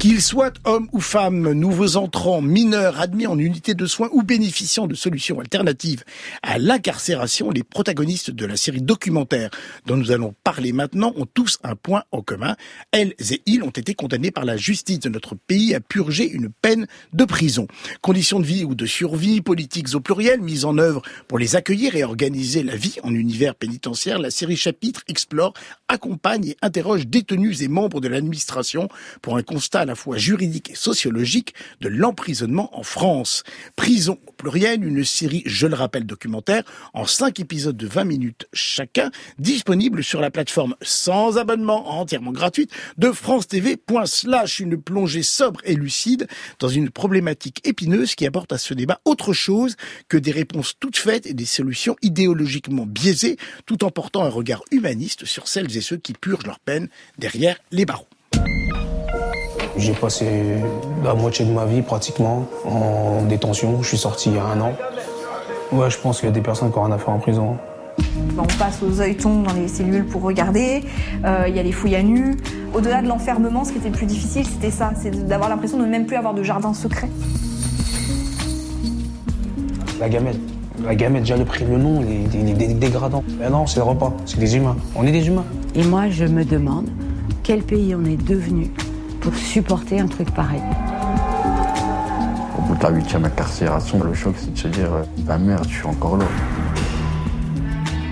Qu'ils soient hommes ou femmes, nouveaux entrants, mineurs, admis en unité de soins ou bénéficiant de solutions alternatives à l'incarcération, les protagonistes de la série documentaire dont nous allons parler maintenant ont tous un point en commun. Elles et ils ont été condamnés par la justice de notre pays à purger une peine de prison. Conditions de vie ou de survie, politiques au pluriel, mises en œuvre pour les accueillir et organiser la vie en univers pénitentiaire, la série Chapitre explore, accompagne et interroge détenus et membres de l'administration pour un constat la fois juridique et sociologique de l'emprisonnement en France. Prison au pluriel, une série, je le rappelle, documentaire, en cinq épisodes de 20 minutes chacun, disponible sur la plateforme sans abonnement, entièrement gratuite, de France TV. Une plongée sobre et lucide dans une problématique épineuse qui apporte à ce débat autre chose que des réponses toutes faites et des solutions idéologiquement biaisées, tout en portant un regard humaniste sur celles et ceux qui purgent leur peine derrière les barreaux. J'ai passé la moitié de ma vie pratiquement en détention. Je suis sorti il y a un an. Ouais, je pense qu'il y a des personnes qui ont rien à faire en prison. On passe aux œilletons dans les cellules pour regarder. Euh, il y a les fouilles à nu. Au-delà de l'enfermement, ce qui était le plus difficile, c'était ça, c'est d'avoir l'impression de ne même plus avoir de jardin secret. La gamette. La gamette, déjà le prix, le nom, il est, dégradant. Mais non, c'est le repas, c'est des humains. On est des humains. Et moi, je me demande quel pays on est devenu pour supporter un truc pareil. Au bout de la huitième incarcération, le choc, c'est de se dire bah merde, je suis encore là.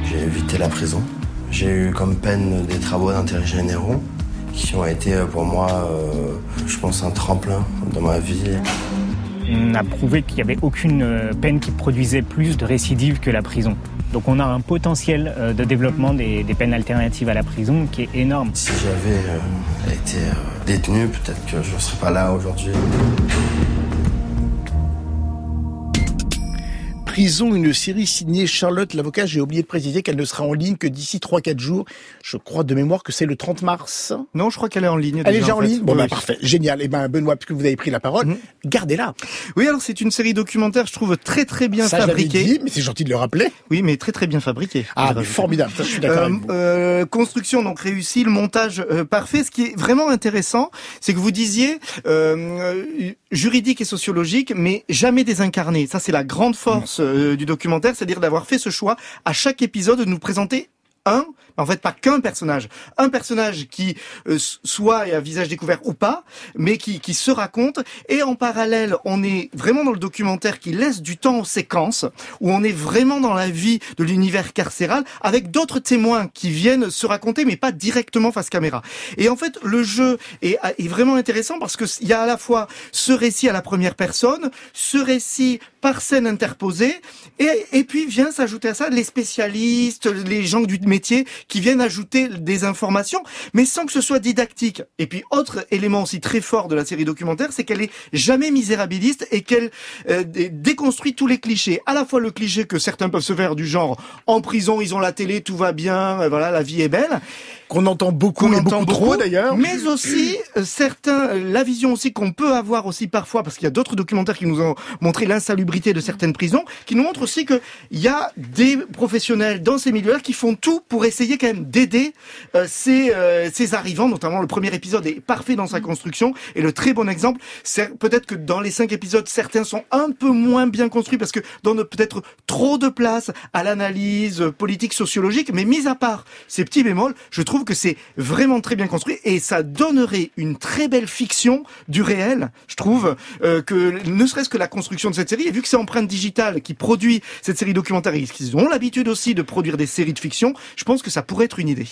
J'ai évité la prison. J'ai eu comme peine des travaux d'intérêt généraux qui ont été euh, pour moi, euh, je pense, un tremplin dans ma vie. On a prouvé qu'il n'y avait aucune euh, peine qui produisait plus de récidives que la prison. Donc on a un potentiel euh, de développement des, peines alternatives à la prison qui est énorme. Si j'avais euh, été euh, détenu, peut-être que je ne serais pas là aujourd'hui. Prison, une série signée Charlotte l'avocat. J'ai oublié de préciser qu'elle ne sera en ligne que d'ici 3-4 jours. Je crois de mémoire que c'est le 30 mars. Non, je crois qu'elle est en ligne. Elle est déjà en, ligne Bon, bah, parfait. Génial. Et eh ben, Benoît, puisque vous avez pris la parole, mhm. gardez-la. Oui, alors c'est une série documentaire, je trouve, très très bien Ça, fabriquée. Dit, mais c'est gentil de le rappeler. Oui, mais très très bien fabriquée. Ah, formidable. Ça, je suis d'accord. Euh, euh, construction donc réussie, le montage euh, parfait. Ce qui est vraiment intéressant, c'est que vous disiez juridique et sociologique, mais jamais désincarné. Ça, c'est la grande force euh, du documentaire, c'est-à-dire d'avoir fait ce choix à chaque épisode de nous présenter un en fait pas qu'un personnage, un personnage qui euh, soit à visage découvert ou pas, mais qui, qui se raconte. Et en parallèle, on est vraiment dans le documentaire qui laisse du temps aux séquences, où on est vraiment dans la vie de l'univers carcéral, avec d'autres témoins qui viennent se raconter, mais pas directement face caméra. Et en fait, le jeu est, est vraiment intéressant parce que il y a à la fois ce récit à la première personne, ce récit par scène interposée, et, et puis vient s'ajouter à ça les spécialistes, les gens du métier qui viennent ajouter des informations, mais sans que ce soit didactique. Et puis, autre élément aussi très fort de la série documentaire, c'est qu'elle est jamais misérabiliste et qu'elle euh, déconstruit tous les clichés. À la fois le cliché que certains peuvent se faire du genre en prison, ils ont la télé, tout va bien, euh, voilà, la vie est belle qu'on entend beaucoup, on entend beaucoup trop d'ailleurs. Mais aussi euh, certains, euh, la vision aussi qu'on peut avoir aussi parfois, parce qu'il y a d'autres documentaires qui nous ont montré l'insalubrité de certaines prisons, qui nous montrent aussi qu'il y a des professionnels dans ces milieux-là qui font tout pour essayer quand même d'aider euh, ces, ces arrivants. Notamment le premier épisode est parfait dans sa construction et le très bon exemple, c'est peut-être que dans les cinq épisodes, certains sont un peu moins bien construits parce que donnent peut-être trop de place à l'analyse politique sociologique, mais mis à part ces petits bémols, je trouve que c'est vraiment très bien construit et ça donnerait une très belle fiction du réel, je trouve, euh, que ne serait-ce que la construction de cette série, et vu que c'est Empreinte Digitale qui produit cette série documentaire, qu'ils ont l'habitude aussi de produire des séries de fiction, je pense que ça pourrait être une idée.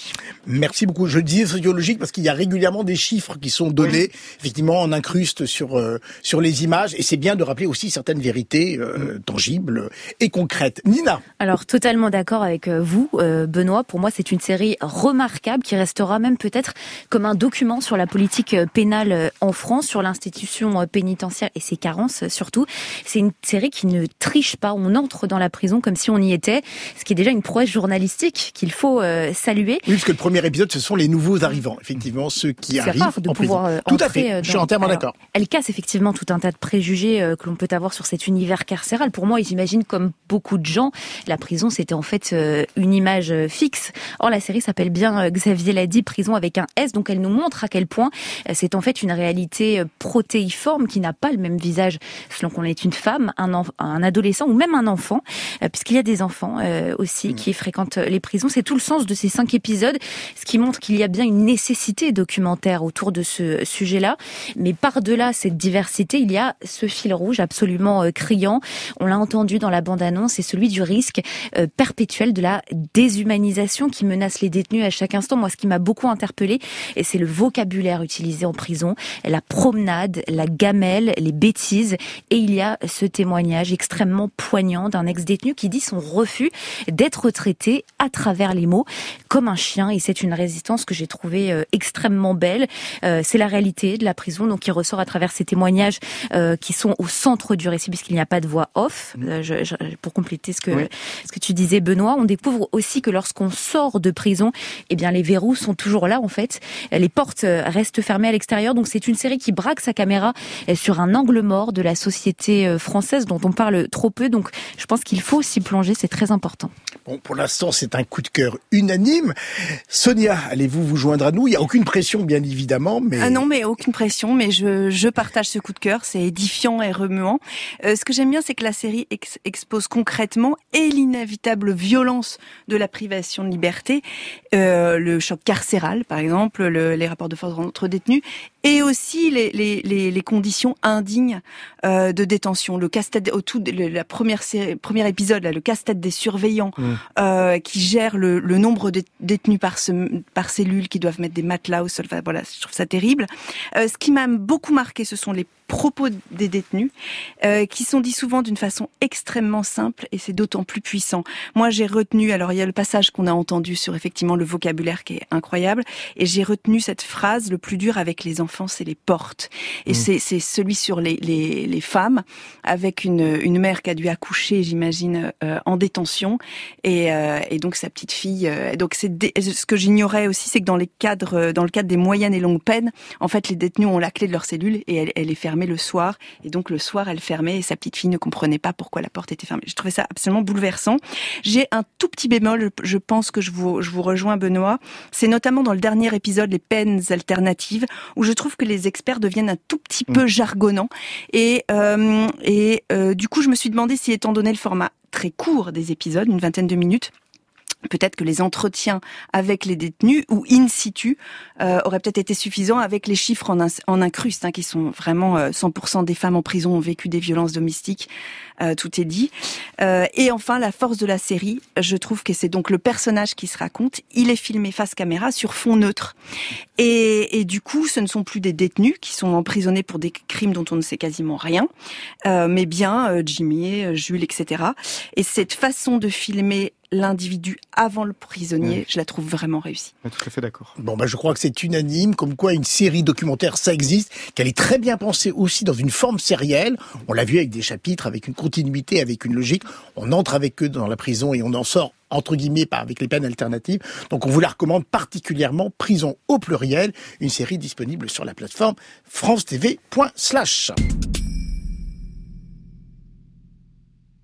Merci beaucoup. Je dis sociologique parce qu'il y a régulièrement des chiffres qui sont donnés. Effectivement, on incruste sur euh, sur les images et c'est bien de rappeler aussi certaines vérités euh, mm. tangibles et concrètes. Nina? Alors totalement d'accord avec vous, Benoît. Pour moi, c'est une série remarquable qui restera même peut-être comme un document sur la politique euh, pénale euh, en France, sur l'institution euh, pénitentiaire et ses carences surtout. C'est une série qui ne triche pas. On entre dans la prison comme si on y était, ce qui est déjà une prouesse journalistique qu'il faut saluer. Oui, parce que le premier épisode, ce sont les nouveaux arrivants, effectivement, ceux qui arrivent de en pouvoir Tout à fait, je suis entièrement d'accord. Elle casse effectivement tout un tas de préjugés que l'on peut avoir sur cet univers carcéral. Pour moi, j'imagine comme beaucoup de gens, la prison, c'était en fait une image fixe. Or, la série s'appelle bien Xavier l'a dit, prison avec un S. Donc elle nous montre à quel point c'est en fait une réalité protéiforme qui n'a pas le même visage selon qu'on est une femme, un, un adolescent ou même un enfant, puisqu'il y a des enfants aussi qui fréquentent les prisons. C'est tout le sens de ces cinq épisodes, ce qui montre qu'il y a bien une nécessité documentaire autour de ce sujet-là. Mais par-delà cette diversité, il y a ce fil rouge absolument euh, criant. On l'a entendu dans la bande-annonce, c'est celui du risque euh, perpétuel de la déshumanisation qui menace les détenus à chaque instant. Moi, ce qui m'a beaucoup interpellé, et c'est le vocabulaire utilisé en prison, la promenade, la gamelle, les bêtises. Et il y a ce témoignage extrêmement poignant d'un ex-détenu qui dit son refus d'être traité à travers les mots comme un chien. Et c'est une résistance que j'ai trouvée euh, extrêmement belle. c'est la réalité de la prison, donc qui ressort à travers ces témoignages qui sont au centre du récit puisqu'il n'y a pas de voix off. Mm. Euh, pour compléter ce que ce que tu disais, Benoît, on découvre aussi que lorsqu'on sort de prison, eh bien les verrous sont toujours là en fait. Les portes euh, restent fermées à l'extérieur. Donc c'est une série qui braque sa caméra euh, sur un angle mort de la société française dont on parle trop peu. Donc je pense qu'il faut s'y plonger. C'est très important. Bon, pour l'instant, c'est un coup de cœur unanime. Sonia, allez-vous vous joindre à nous? Il n'y a aucune pression, bien évidemment, mais... Ah non, mais aucune pression, mais je, je partage ce coup de cœur. C'est édifiant et remuant. Euh, ce que j'aime bien, c'est que la série expose concrètement et l'inévitable violence de la privation de liberté, euh, le choc carcéral, par exemple, le, les rapports de force entre détenus, et aussi les, les, les, les conditions indignes euh, de détention. Le casse-tête au tout la première série, premier épisode là, le casse-tête des surveillants mmh. euh, qui gèrent le, le, nombre de détenus par, ce, par cellule, qui doivent mettre des matelas au sol. Enfin, voilà, je trouve ça terrible. Euh, ce qui m'a beaucoup marqué, ce sont les propos des détenus, qui sont dits souvent d'une façon extrêmement simple, et c'est d'autant plus puissant. Moi, j'ai retenu, alors il y a le passage qu'on a entendu sur effectivement le vocabulaire qui est incroyable, et j'ai retenu cette phrase, le plus dur avec les enfants, c'est les portes. Et mmh. c'est celui sur les, les, les, femmes, avec une, une mère qui a dû accoucher, j'imagine, euh, en détention, et, euh, et, donc sa petite fille. Euh, donc c'est ce que j'ignorais aussi, c'est que dans les cadres, dans le cadre des moyennes et longues peines, en fait, les détenus ont la clé de leur cellule et elle, elle est fermée le soir. Et donc le soir, elle fermait et sa petite fille ne comprenait pas pourquoi la porte était fermée. Je trouvais ça absolument bouleversant. J'ai un tout petit bémol, je pense que je vous, je vous rejoins Benoît. C'est notamment dans le dernier épisode, les peines alternatives, où je trouve que les experts deviennent un tout petit peu mm. jargonnants. Et, euh, et euh, du coup, je me suis demandé si, étant donné le format très court des épisodes, une vingtaine de minutes, Peut-être que les entretiens avec les détenus ou in situ euh, auraient peut-être été suffisants avec les chiffres en, en incruste, hein, qui sont vraiment 100% euh, des femmes en prison ont vécu des violences domestiques. Euh, tout est dit. Euh, et enfin, la force de la série, je trouve que c'est donc le personnage qui se raconte. Il est filmé face caméra sur fond neutre. Et, et du coup, ce ne sont plus des détenus qui sont emprisonnés pour des crimes dont on ne sait quasiment rien, euh, mais bien Jimmy, Jules, etc. Et cette façon de filmer l'individu avant le prisonnier, je la trouve vraiment réussie. tout à fait d'accord. Bon, bah, je crois que c'est unanime, comme quoi une série documentaire, ça existe, qu'elle est très bien pensée aussi dans une forme sérielle. On l'a vu avec des chapitres, avec une continuité, avec une logique. On entre avec eux dans la prison et on en sort entre guillemets par avec les peines alternatives. Donc on vous la recommande particulièrement Prison au pluriel, une série disponible sur la plateforme france-tv.slash.